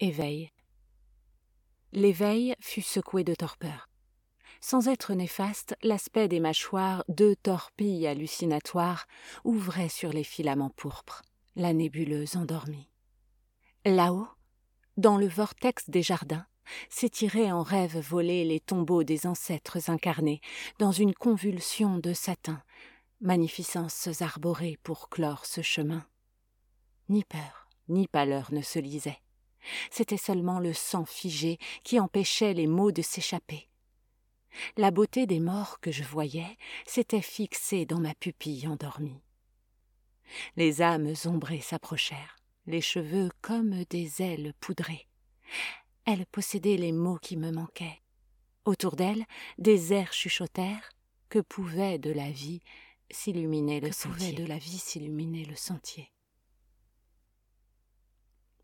Éveil. L'éveil fut secoué de torpeur. Sans être néfaste, l'aspect des mâchoires, deux torpilles hallucinatoires, ouvrait sur les filaments pourpres, la nébuleuse endormie. Là-haut, dans le vortex des jardins, s'étiraient en rêve volés les tombeaux des ancêtres incarnés, dans une convulsion de satin, magnificences arborées pour clore ce chemin. Ni peur, ni pâleur ne se lisaient. C'était seulement le sang figé qui empêchait les mots de s'échapper. La beauté des morts que je voyais s'était fixée dans ma pupille endormie. Les âmes ombrées s'approchèrent, les cheveux comme des ailes poudrées. Elles possédaient les mots qui me manquaient. Autour d'elles, des airs chuchotèrent que pouvait de la vie s'illuminer le sentier? de la vie s'illuminer le sentier?